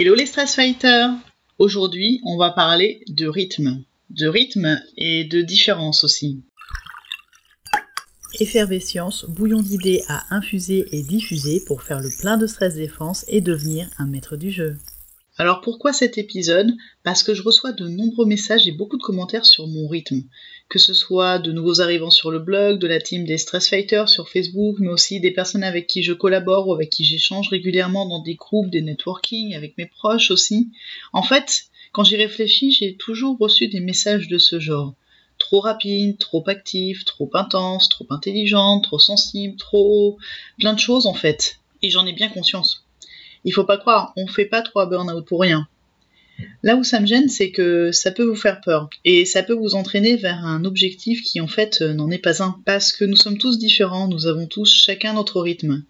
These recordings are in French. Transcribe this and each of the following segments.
Hello les stress fighters Aujourd'hui, on va parler de rythme. De rythme et de différence aussi. Effervescience, bouillon d'idées à infuser et diffuser pour faire le plein de stress défense et devenir un maître du jeu. Alors pourquoi cet épisode? Parce que je reçois de nombreux messages et beaucoup de commentaires sur mon rythme. Que ce soit de nouveaux arrivants sur le blog, de la team des Stress Fighters sur Facebook, mais aussi des personnes avec qui je collabore ou avec qui j'échange régulièrement dans des groupes, des networking, avec mes proches aussi. En fait, quand j'y réfléchis, j'ai toujours reçu des messages de ce genre. Trop rapide, trop actif, trop intense, trop intelligente, trop sensible, trop... plein de choses en fait. Et j'en ai bien conscience. Il faut pas croire, on fait pas trois burn-out pour rien. Là où ça me gêne, c'est que ça peut vous faire peur et ça peut vous entraîner vers un objectif qui en fait euh, n'en est pas un. Parce que nous sommes tous différents, nous avons tous chacun notre rythme.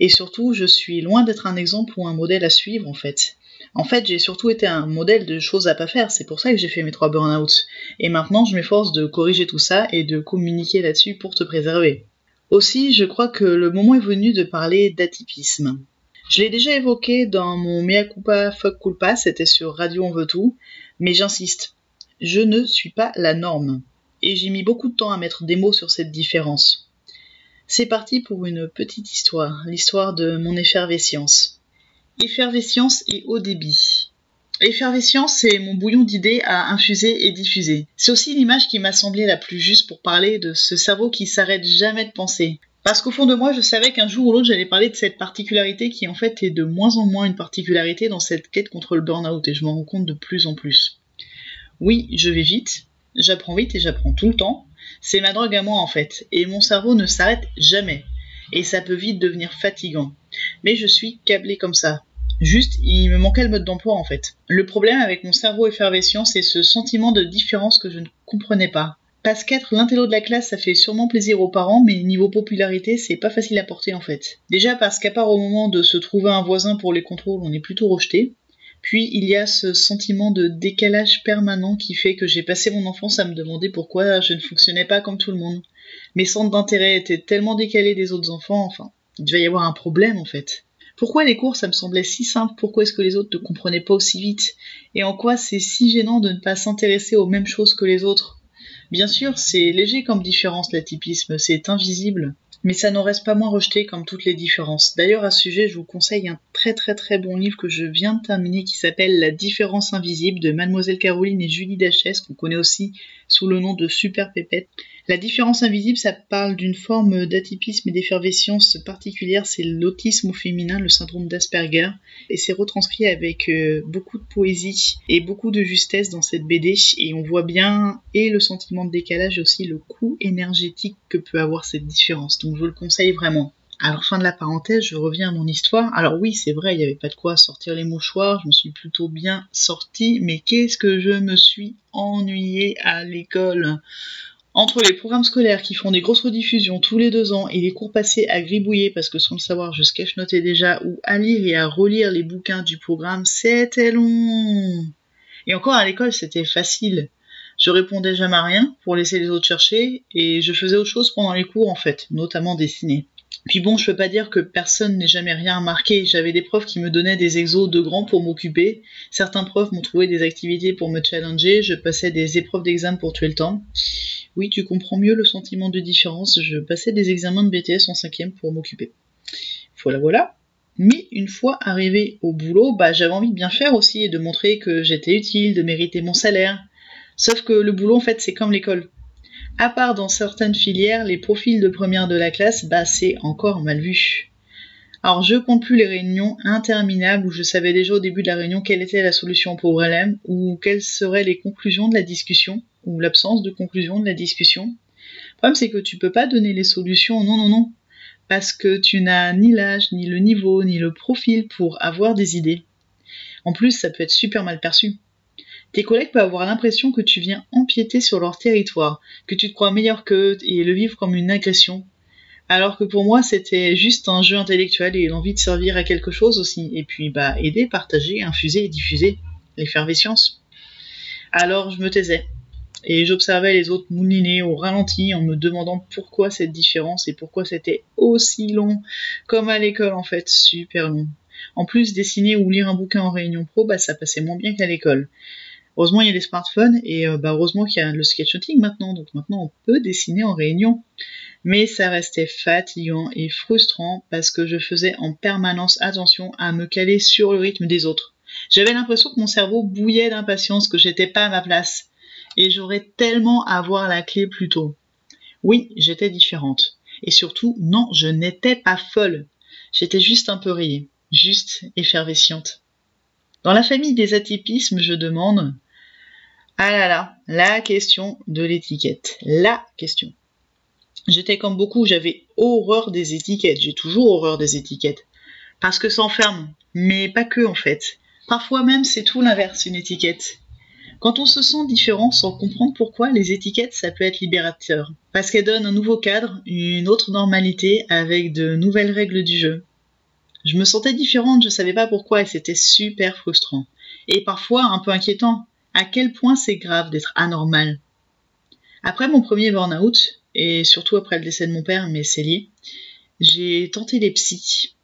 Et surtout, je suis loin d'être un exemple ou un modèle à suivre en fait. En fait, j'ai surtout été un modèle de choses à pas faire, c'est pour ça que j'ai fait mes trois burn-out. Et maintenant, je m'efforce de corriger tout ça et de communiquer là-dessus pour te préserver. Aussi, je crois que le moment est venu de parler d'atypisme. Je l'ai déjà évoqué dans mon Mea Culpa Fuck c'était sur Radio On veut tout, mais j'insiste, je ne suis pas la norme. Et j'ai mis beaucoup de temps à mettre des mots sur cette différence. C'est parti pour une petite histoire, l'histoire de mon effervescience. Effervescience et haut débit. Effervescience, c'est mon bouillon d'idées à infuser et diffuser. C'est aussi l'image qui m'a semblé la plus juste pour parler de ce cerveau qui s'arrête jamais de penser, parce qu'au fond de moi, je savais qu'un jour ou l'autre, j'allais parler de cette particularité qui en fait est de moins en moins une particularité dans cette quête contre le burn-out et je m'en rends compte de plus en plus. Oui, je vais vite, j'apprends vite et j'apprends tout le temps. C'est ma drogue à moi en fait, et mon cerveau ne s'arrête jamais. Et ça peut vite devenir fatigant. Mais je suis câblé comme ça. Juste, il me manquait le mode d'emploi en fait. Le problème avec mon cerveau effervescent, c'est ce sentiment de différence que je ne comprenais pas. Parce qu'être l'intello de la classe, ça fait sûrement plaisir aux parents, mais niveau popularité, c'est pas facile à porter en fait. Déjà parce qu'à part au moment de se trouver un voisin pour les contrôles, on est plutôt rejeté. Puis il y a ce sentiment de décalage permanent qui fait que j'ai passé mon enfance à me demander pourquoi je ne fonctionnais pas comme tout le monde. Mes centres d'intérêt étaient tellement décalés des autres enfants, enfin, il devait y avoir un problème en fait. Pourquoi les cours ça me semblait si simple, pourquoi est-ce que les autres ne comprenaient pas aussi vite? Et en quoi c'est si gênant de ne pas s'intéresser aux mêmes choses que les autres? Bien sûr, c'est léger comme différence l'atypisme, c'est invisible, mais ça n'en reste pas moins rejeté comme toutes les différences. D'ailleurs, à ce sujet, je vous conseille un très très très bon livre que je viens de terminer qui s'appelle La différence invisible de Mademoiselle Caroline et Julie Dachès, qu'on connaît aussi sous le nom de Super Pépette. La différence invisible, ça parle d'une forme d'atypisme et d'effervescence particulière, c'est l'autisme au féminin, le syndrome d'Asperger, et c'est retranscrit avec euh, beaucoup de poésie et beaucoup de justesse dans cette BD, et on voit bien et le sentiment de décalage et aussi le coût énergétique que peut avoir cette différence. Donc je vous le conseille vraiment. Alors fin de la parenthèse, je reviens à mon histoire. Alors oui, c'est vrai, il n'y avait pas de quoi sortir les mouchoirs, je me suis plutôt bien sortie, mais qu'est-ce que je me suis ennuyée à l'école entre les programmes scolaires qui font des grosses rediffusions tous les deux ans et les cours passés à gribouiller parce que sans le savoir je sketch notais déjà ou à lire et à relire les bouquins du programme, c'était long. Et encore à l'école c'était facile. Je répondais jamais à rien pour laisser les autres chercher et je faisais autre chose pendant les cours en fait, notamment dessiner. Puis bon, je peux pas dire que personne n'ait jamais rien remarqué. J'avais des profs qui me donnaient des exos de grands pour m'occuper. Certains profs m'ont trouvé des activités pour me challenger. Je passais des épreuves d'examen pour tuer le temps. Oui, tu comprends mieux le sentiment de différence. Je passais des examens de BTS en cinquième pour m'occuper. Voilà, voilà. Mais une fois arrivé au boulot, bah, j'avais envie de bien faire aussi et de montrer que j'étais utile, de mériter mon salaire. Sauf que le boulot, en fait, c'est comme l'école. À part dans certaines filières, les profils de première de la classe, bah, c'est encore mal vu. Alors je compte plus les réunions interminables où je savais déjà au début de la réunion quelle était la solution au problème ou quelles seraient les conclusions de la discussion ou l'absence de conclusion de la discussion. Le problème c'est que tu peux pas donner les solutions, non non non, parce que tu n'as ni l'âge, ni le niveau, ni le profil pour avoir des idées. En plus, ça peut être super mal perçu. Tes collègues peuvent avoir l'impression que tu viens empiéter sur leur territoire, que tu te crois meilleur qu'eux et le vivre comme une agression, alors que pour moi, c'était juste un jeu intellectuel et l'envie de servir à quelque chose aussi. Et puis, bah, aider, partager, infuser et diffuser l'effervescence. Alors, je me taisais. Et j'observais les autres mouliner au ralenti en me demandant pourquoi cette différence et pourquoi c'était aussi long, comme à l'école en fait, super long. En plus, dessiner ou lire un bouquin en réunion pro, bah, ça passait moins bien qu'à l'école. Heureusement, il y a les smartphones et euh, bah, heureusement qu'il y a le sketchnoting maintenant. Donc maintenant, on peut dessiner en réunion. Mais ça restait fatigant et frustrant parce que je faisais en permanence attention à me caler sur le rythme des autres. J'avais l'impression que mon cerveau bouillait d'impatience, que j'étais pas à ma place. Et j'aurais tellement à avoir la clé plus tôt. Oui, j'étais différente. Et surtout, non, je n'étais pas folle. J'étais juste un peu rayée, juste effervesciente. Dans la famille des atypismes, je demande Ah là là, la question de l'étiquette. La question. J'étais comme beaucoup, j'avais horreur des étiquettes. J'ai toujours horreur des étiquettes. Parce que ça enferme. Mais pas que en fait. Parfois même, c'est tout l'inverse, une étiquette. Quand on se sent différent sans comprendre pourquoi, les étiquettes, ça peut être libérateur. Parce qu'elles donnent un nouveau cadre, une autre normalité avec de nouvelles règles du jeu. Je me sentais différente, je savais pas pourquoi et c'était super frustrant. Et parfois un peu inquiétant. À quel point c'est grave d'être anormal. Après mon premier burn-out, et surtout après le décès de mon père, mais c'est lié, j'ai tenté les psys.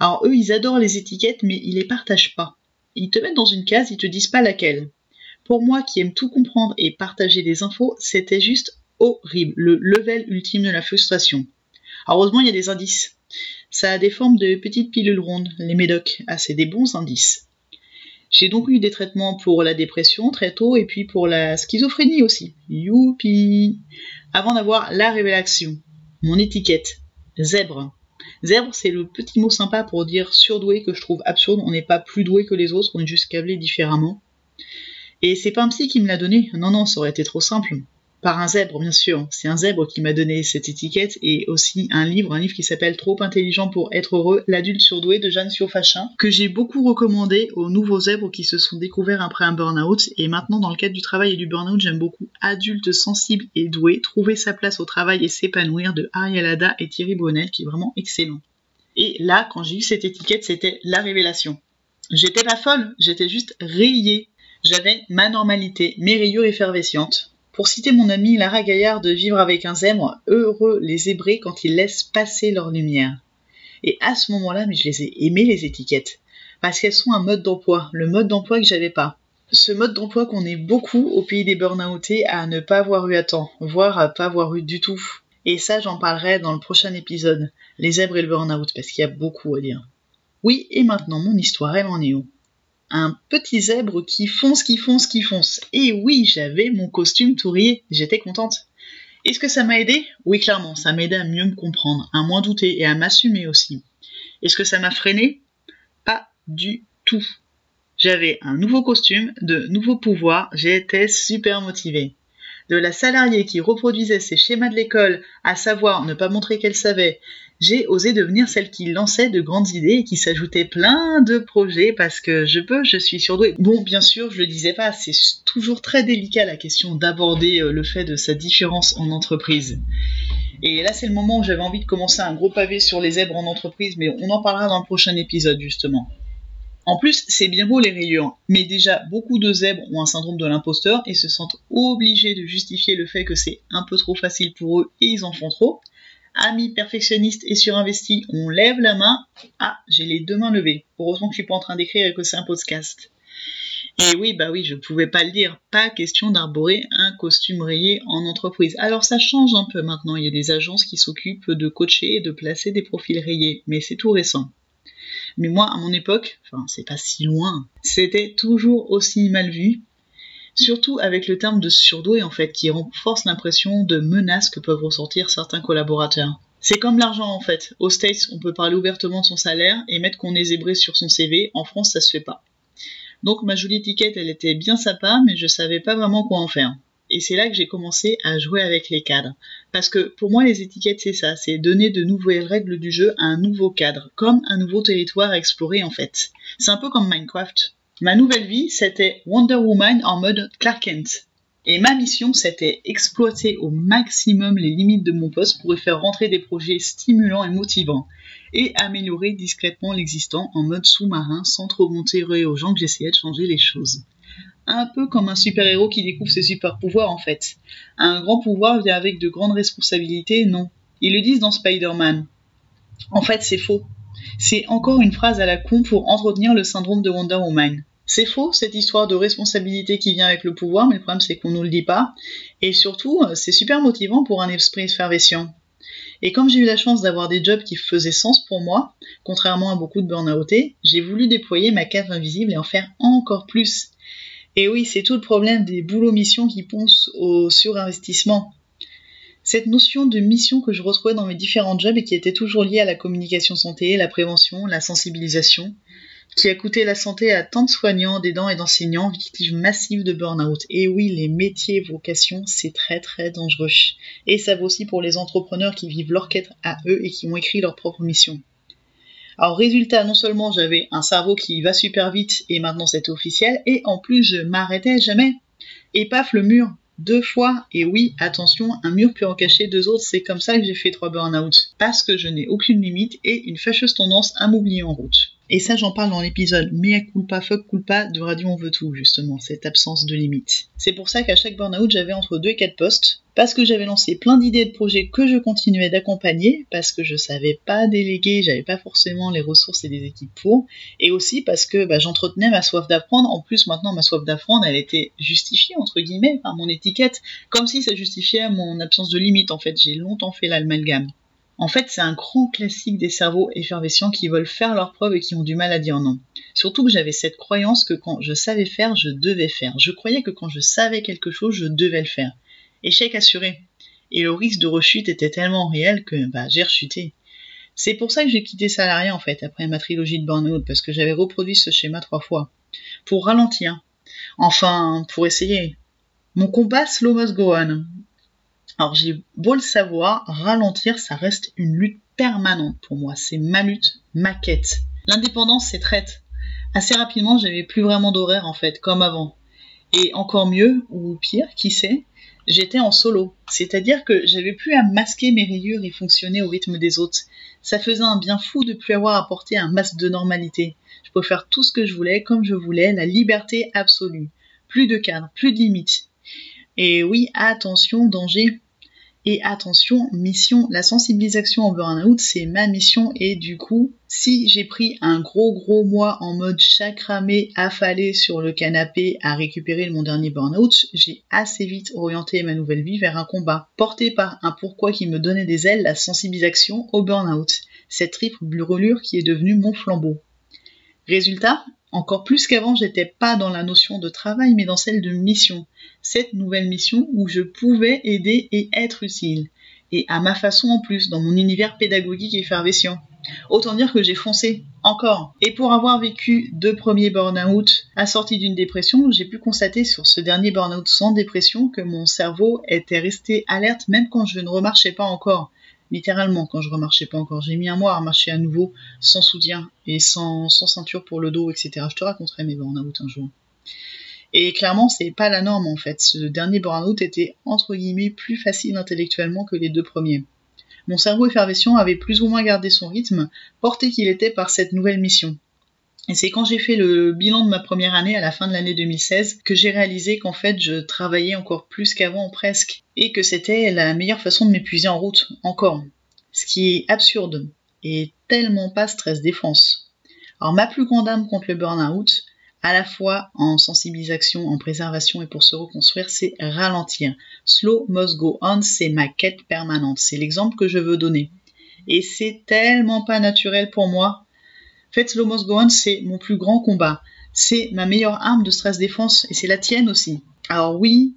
Alors eux, ils adorent les étiquettes, mais ils les partagent pas. Ils te mettent dans une case, ils te disent pas laquelle. Pour moi qui aime tout comprendre et partager des infos, c'était juste horrible, le level ultime de la frustration. heureusement, il y a des indices. Ça a des formes de petites pilules rondes, les médocs. Ah, c'est des bons indices. J'ai donc eu des traitements pour la dépression très tôt et puis pour la schizophrénie aussi. Youpi Avant d'avoir la révélation, mon étiquette, zèbre. Zèbre, c'est le petit mot sympa pour dire surdoué que je trouve absurde. On n'est pas plus doué que les autres, on est juste câblé différemment. Et c'est pas un psy qui me l'a donné. Non, non, ça aurait été trop simple. Par un zèbre, bien sûr. C'est un zèbre qui m'a donné cette étiquette et aussi un livre, un livre qui s'appelle Trop intelligent pour être heureux, l'adulte surdoué de Jeanne Siofachin, que j'ai beaucoup recommandé aux nouveaux zèbres qui se sont découverts après un burn-out. Et maintenant, dans le cadre du travail et du burn-out, j'aime beaucoup Adulte sensible et doué, trouver sa place au travail et s'épanouir de Ariel Ada et Thierry Bonnel, qui est vraiment excellent. Et là, quand j'ai eu cette étiquette, c'était la révélation. J'étais pas folle, j'étais juste rayée j'avais ma normalité, mes rayures effervescentes. Pour citer mon ami Lara Gaillard de Vivre avec un zèbre, heureux les zébrés quand ils laissent passer leur lumière. Et à ce moment-là, mais je les ai aimées les étiquettes. Parce qu'elles sont un mode d'emploi, le mode d'emploi que j'avais pas. Ce mode d'emploi qu'on est beaucoup au pays des burn-outés à ne pas avoir eu à temps, voire à pas avoir eu du tout. Et ça, j'en parlerai dans le prochain épisode, les zèbres et le burn-out, parce qu'il y a beaucoup à dire. Oui, et maintenant mon histoire, elle en est où? Un petit zèbre qui fonce, qui fonce, qui fonce. Et oui, j'avais mon costume tourier, j'étais contente. Est-ce que ça m'a aidé? Oui, clairement, ça m'a aidé à mieux me comprendre, à moins douter et à m'assumer aussi. Est-ce que ça m'a freiné? Pas du tout. J'avais un nouveau costume, de nouveaux pouvoirs, j'étais super motivée. De la salariée qui reproduisait ses schémas de l'école, à savoir ne pas montrer qu'elle savait, j'ai osé devenir celle qui lançait de grandes idées et qui s'ajoutait plein de projets parce que je peux, je suis surdouée. Bon, bien sûr, je le disais pas, c'est toujours très délicat la question d'aborder euh, le fait de sa différence en entreprise. Et là, c'est le moment où j'avais envie de commencer un gros pavé sur les zèbres en entreprise, mais on en parlera dans le prochain épisode justement. En plus, c'est bien beau les rayures, mais déjà beaucoup de zèbres ont un syndrome de l'imposteur et se sentent obligés de justifier le fait que c'est un peu trop facile pour eux et ils en font trop amis perfectionnistes et surinvestis, on lève la main. Ah, j'ai les deux mains levées. Heureusement que je suis pas en train d'écrire et que c'est un podcast. Et oui, bah oui, je pouvais pas le dire. Pas question d'arborer un costume rayé en entreprise. Alors ça change un peu maintenant. Il y a des agences qui s'occupent de coacher et de placer des profils rayés. Mais c'est tout récent. Mais moi, à mon époque, enfin, c'est pas si loin, c'était toujours aussi mal vu surtout avec le terme de surdoué en fait, qui renforce l'impression de menace que peuvent ressentir certains collaborateurs. C'est comme l'argent en fait. Aux States, on peut parler ouvertement de son salaire et mettre qu'on est zébré sur son CV. En France, ça se fait pas. Donc ma jolie étiquette, elle était bien sympa, mais je savais pas vraiment quoi en faire. Et c'est là que j'ai commencé à jouer avec les cadres. Parce que pour moi, les étiquettes, c'est ça, c'est donner de nouvelles règles du jeu à un nouveau cadre, comme un nouveau territoire à explorer en fait. C'est un peu comme Minecraft. Ma nouvelle vie, c'était Wonder Woman en mode Clark Kent. Et ma mission, c'était exploiter au maximum les limites de mon poste pour y faire rentrer des projets stimulants et motivants, et améliorer discrètement l'existant en mode sous-marin sans trop monter aux gens que j'essayais de changer les choses. Un peu comme un super-héros qui découvre ses super-pouvoirs en fait. Un grand pouvoir vient avec de grandes responsabilités, non. Ils le disent dans Spider-Man. En fait, c'est faux. c'est encore une phrase à la con pour entretenir le syndrome de Wonder Woman. C'est faux, cette histoire de responsabilité qui vient avec le pouvoir, mais le problème c'est qu'on nous le dit pas. Et surtout, c'est super motivant pour un esprit effervescent. Et comme j'ai eu la chance d'avoir des jobs qui faisaient sens pour moi, contrairement à beaucoup de burn-outés, j'ai voulu déployer ma cave invisible et en faire encore plus. Et oui, c'est tout le problème des boulots-missions qui poncent au surinvestissement. Cette notion de mission que je retrouvais dans mes différents jobs et qui était toujours liée à la communication santé, la prévention, la sensibilisation, qui a coûté la santé à tant de soignants, d'aidants et d'enseignants victimes massives de burn-out. Et oui, les métiers vocations, c'est très très dangereux. Et ça vaut aussi pour les entrepreneurs qui vivent leur quête à eux et qui ont écrit leur propre mission. Alors résultat, non seulement j'avais un cerveau qui va super vite et maintenant c'est officiel, et en plus je m'arrêtais jamais. Et paf le mur, deux fois, et oui, attention, un mur peut en cacher deux autres, c'est comme ça que j'ai fait trois burn-out. Parce que je n'ai aucune limite et une fâcheuse tendance à m'oublier en route. Et ça, j'en parle dans l'épisode Mea culpa, fuck culpa de Radio On veut tout, justement, cette absence de limite. C'est pour ça qu'à chaque burn-out, j'avais entre 2 et 4 postes, parce que j'avais lancé plein d'idées de projets que je continuais d'accompagner, parce que je savais pas déléguer, j'avais pas forcément les ressources et les équipes pour, et aussi parce que bah, j'entretenais ma soif d'apprendre. En plus, maintenant, ma soif d'apprendre, elle était justifiée, entre guillemets, par mon étiquette, comme si ça justifiait mon absence de limite, en fait. J'ai longtemps fait l'amalgame. En fait, c'est un grand classique des cerveaux effervescents qui veulent faire leurs preuves et qui ont du mal à dire non. Surtout que j'avais cette croyance que quand je savais faire, je devais faire. Je croyais que quand je savais quelque chose, je devais le faire. Échec assuré. Et le risque de rechute était tellement réel que bah, j'ai rechuté. C'est pour ça que j'ai quitté salarié en fait après ma trilogie de burn-out parce que j'avais reproduit ce schéma trois fois. Pour ralentir. Enfin, pour essayer. Mon combat slow must go. Alors j'ai beau le savoir, ralentir, ça reste une lutte permanente pour moi. C'est ma lutte, ma quête. L'indépendance, c'est traite. Assez rapidement, j'avais plus vraiment d'horaire en fait, comme avant. Et encore mieux, ou pire, qui sait, j'étais en solo. C'est-à-dire que j'avais plus à masquer mes rayures et fonctionner au rythme des autres. Ça faisait un bien fou de plus avoir porter un masque de normalité. Je pouvais faire tout ce que je voulais, comme je voulais, la liberté absolue. Plus de cadre, plus de limites. Et oui, attention, danger. Et attention, mission, la sensibilisation au burn-out, c'est ma mission. Et du coup, si j'ai pris un gros gros mois en mode chakramé, affalé sur le canapé à récupérer mon dernier burn-out, j'ai assez vite orienté ma nouvelle vie vers un combat, porté par un pourquoi qui me donnait des ailes, la sensibilisation au burn-out. Cette triple brûlure qui est devenue mon flambeau. Résultat, encore plus qu'avant, j'étais pas dans la notion de travail, mais dans celle de mission. Cette nouvelle mission où je pouvais aider et être utile. Et à ma façon en plus, dans mon univers pédagogique effervescent. Autant dire que j'ai foncé, encore. Et pour avoir vécu deux premiers burn-out assortis d'une dépression, j'ai pu constater sur ce dernier burn-out sans dépression que mon cerveau était resté alerte même quand je ne remarchais pas encore littéralement quand je remarchais pas encore. J'ai mis un mois à marcher à nouveau sans soutien et sans, ceinture pour le dos, etc. Je te raconterai mes burn-out un jour. Et clairement, c'est pas la norme en fait. Ce dernier burn-out était entre guillemets plus facile intellectuellement que les deux premiers. Mon cerveau effervescent avait plus ou moins gardé son rythme, porté qu'il était par cette nouvelle mission. Et c'est quand j'ai fait le bilan de ma première année à la fin de l'année 2016 que j'ai réalisé qu'en fait je travaillais encore plus qu'avant presque et que c'était la meilleure façon de m'épuiser en route encore. Ce qui est absurde et tellement pas stress défense. Alors ma plus grande âme contre le burn-out, à la fois en sensibilisation, en préservation et pour se reconstruire, c'est ralentir. Slow must go on, c'est ma quête permanente. C'est l'exemple que je veux donner. Et c'est tellement pas naturel pour moi fait, Slow Must Go On, c'est mon plus grand combat. C'est ma meilleure arme de stress défense et c'est la tienne aussi. Alors oui,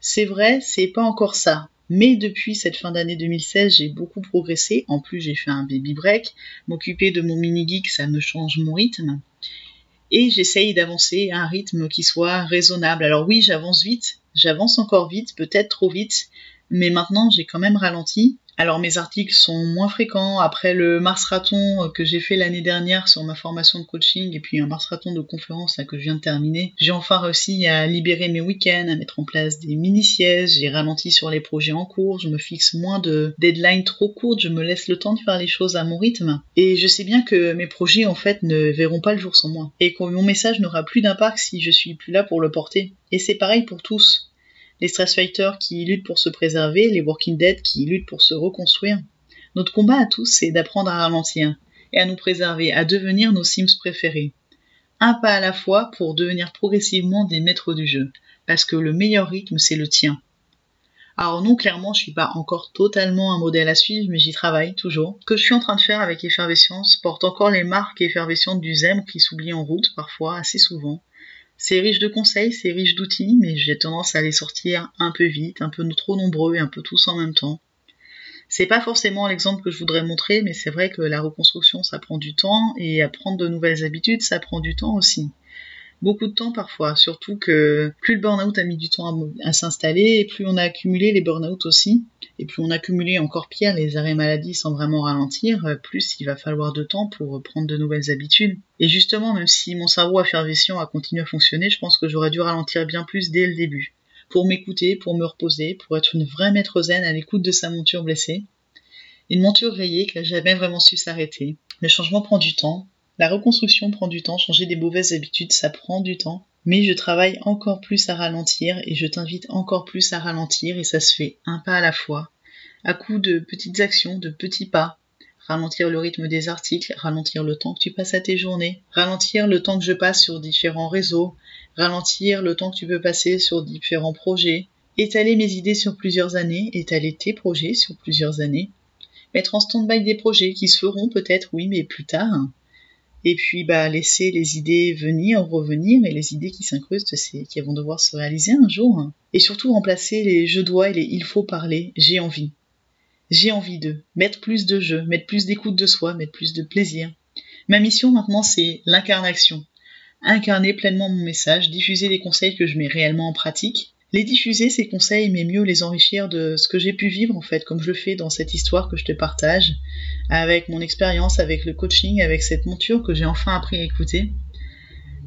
c'est vrai, c'est pas encore ça. Mais depuis cette fin d'année 2016, j'ai beaucoup progressé. En plus, j'ai fait un baby break. M'occuper de mon mini geek, ça me change mon rythme. Et j'essaye d'avancer à un rythme qui soit raisonnable. Alors oui, j'avance vite. J'avance encore vite, peut-être trop vite. Mais maintenant, j'ai quand même ralenti. Alors mes articles sont moins fréquents. Après le Mars euh, que j'ai fait l'année dernière sur ma formation de coaching et puis un Mars de conférence que je viens de terminer, j'ai enfin réussi à libérer mes week-ends, à mettre en place des mini-sièges, j'ai ralenti sur les projets en cours, je me fixe moins de deadlines trop courtes, je me laisse le temps de faire les choses à mon rythme. Et je sais bien que mes projets en fait ne verront pas le jour sans moi. Et que mon message n'aura plus d'impact si je suis plus là pour le porter. Et c'est pareil pour tous les stress fighters qui luttent pour se préserver, les working dead qui luttent pour se reconstruire. Notre combat à tous, c'est d'apprendre à ralentir. et à nous préserver, à devenir nos Sims préférés. Un pas à la fois pour devenir progressivement des maîtres du jeu, parce que le meilleur rythme c'est le tien. Alors non, clairement, je suis pas encore totalement un modèle à suivre, mais j'y travaille toujours. Ce que je suis en train de faire avec Effervescence porte encore les marques effervescentes du ZEM qui s'oublient en route parfois, assez souvent. C'est riche de conseils, c'est riche d'outils, mais j'ai tendance à les sortir un peu vite, un peu trop nombreux et un peu tous en même temps. C'est pas forcément l'exemple que je voudrais montrer, mais c'est vrai que la reconstruction ça prend du temps et apprendre de nouvelles habitudes ça prend du temps aussi beaucoup de temps parfois, surtout que plus le burn-out a mis du temps à, s'installer, et plus on a accumulé les burn-out aussi, et plus on a accumulé encore pire les arrêts maladie sans vraiment ralentir, euh, plus il va falloir de temps pour prendre de nouvelles habitudes. Et justement, même si mon cerveau affervescent a continué à fonctionner, je pense que j'aurais dû ralentir bien plus dès le début. Pour m'écouter, pour me reposer, pour être une vraie maître zen à l'écoute de sa monture blessée. Une monture rayée qui n'a jamais vraiment su s'arrêter. Le changement prend du temps, la reconstruction prend du temps, changer des mauvaises habitudes, ça prend du temps. Mais je travaille encore plus à ralentir et je t'invite encore plus à ralentir et ça se fait un pas à la fois, à coup de petites actions, de petits pas. Ralentir le rythme des articles, ralentir le temps que tu passes à tes journées, ralentir le temps que je passe sur différents réseaux, ralentir le temps que tu peux passer sur différents projets, étaler mes idées sur plusieurs années, étaler tes projets sur plusieurs années, mettre en stand-by des projets qui se feront peut-être, oui, mais plus tard, et puis bah laisser les idées venir, revenir, et les idées qui s'incrustent, c'est qui vont devoir se réaliser un jour. Et surtout remplacer les je dois et les il faut parler, j'ai envie. J'ai envie de mettre plus de jeu, mettre plus d'écoute de soi, mettre plus de plaisir. Ma mission maintenant c'est l'incarnation. Incarner pleinement mon message, diffuser les conseils que je mets réellement en pratique, les diffuser ces conseils, mais mieux les enrichir de ce que j'ai pu vivre en fait, comme je le fais dans cette histoire que je te partage, avec mon expérience, avec le coaching, avec cette monture que j'ai enfin appris à écouter.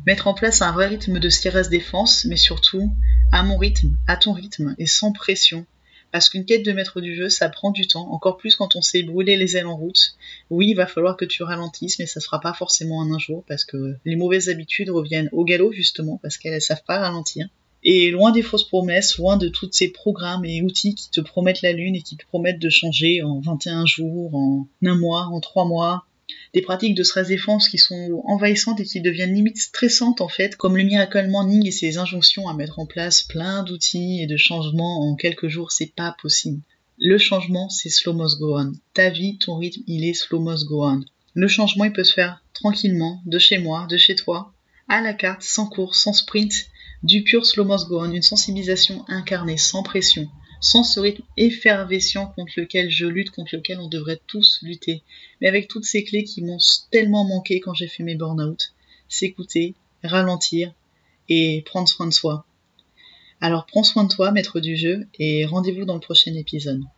Mettre en place un vrai rythme de stress défense, mais surtout à mon rythme, à ton rythme et sans pression. Parce qu'une quête de maître du jeu, ça prend du temps, encore plus quand on s'est brûlé les ailes en route. Oui, il va falloir que tu ralentisses, mais ça se fera pas forcément en un jour, parce que les mauvaises habitudes reviennent au galop, justement, parce qu'elles ne savent pas ralentir. Et loin des fausses promesses, loin de tous ces programmes et outils qui te promettent la lune et qui te promettent de changer en 21 jours, en un mois, en trois mois, des pratiques de stress défense qui sont envahissantes et qui deviennent limite stressantes en fait, comme le miracle morning et ses injonctions à mettre en place plein d'outils et de changements en quelques jours, c'est pas possible. Le changement, c'est slow must go on. Ta vie, ton rythme, il est slow must go on. Le changement, il peut se faire tranquillement, de chez moi, de chez toi, à la carte, sans course, sans sprint, du pur slow must go on, une sensibilisation incarnée, sans pression, sans ce rythme effervescent contre lequel je lutte, contre lequel on devrait tous lutter, mais avec toutes ces clés qui m'ont tellement manqué quand j'ai fait mes burn-out. S'écouter, ralentir et prendre soin de soi. Alors prends soin de toi, maître du jeu, et rendez-vous dans le prochain épisode.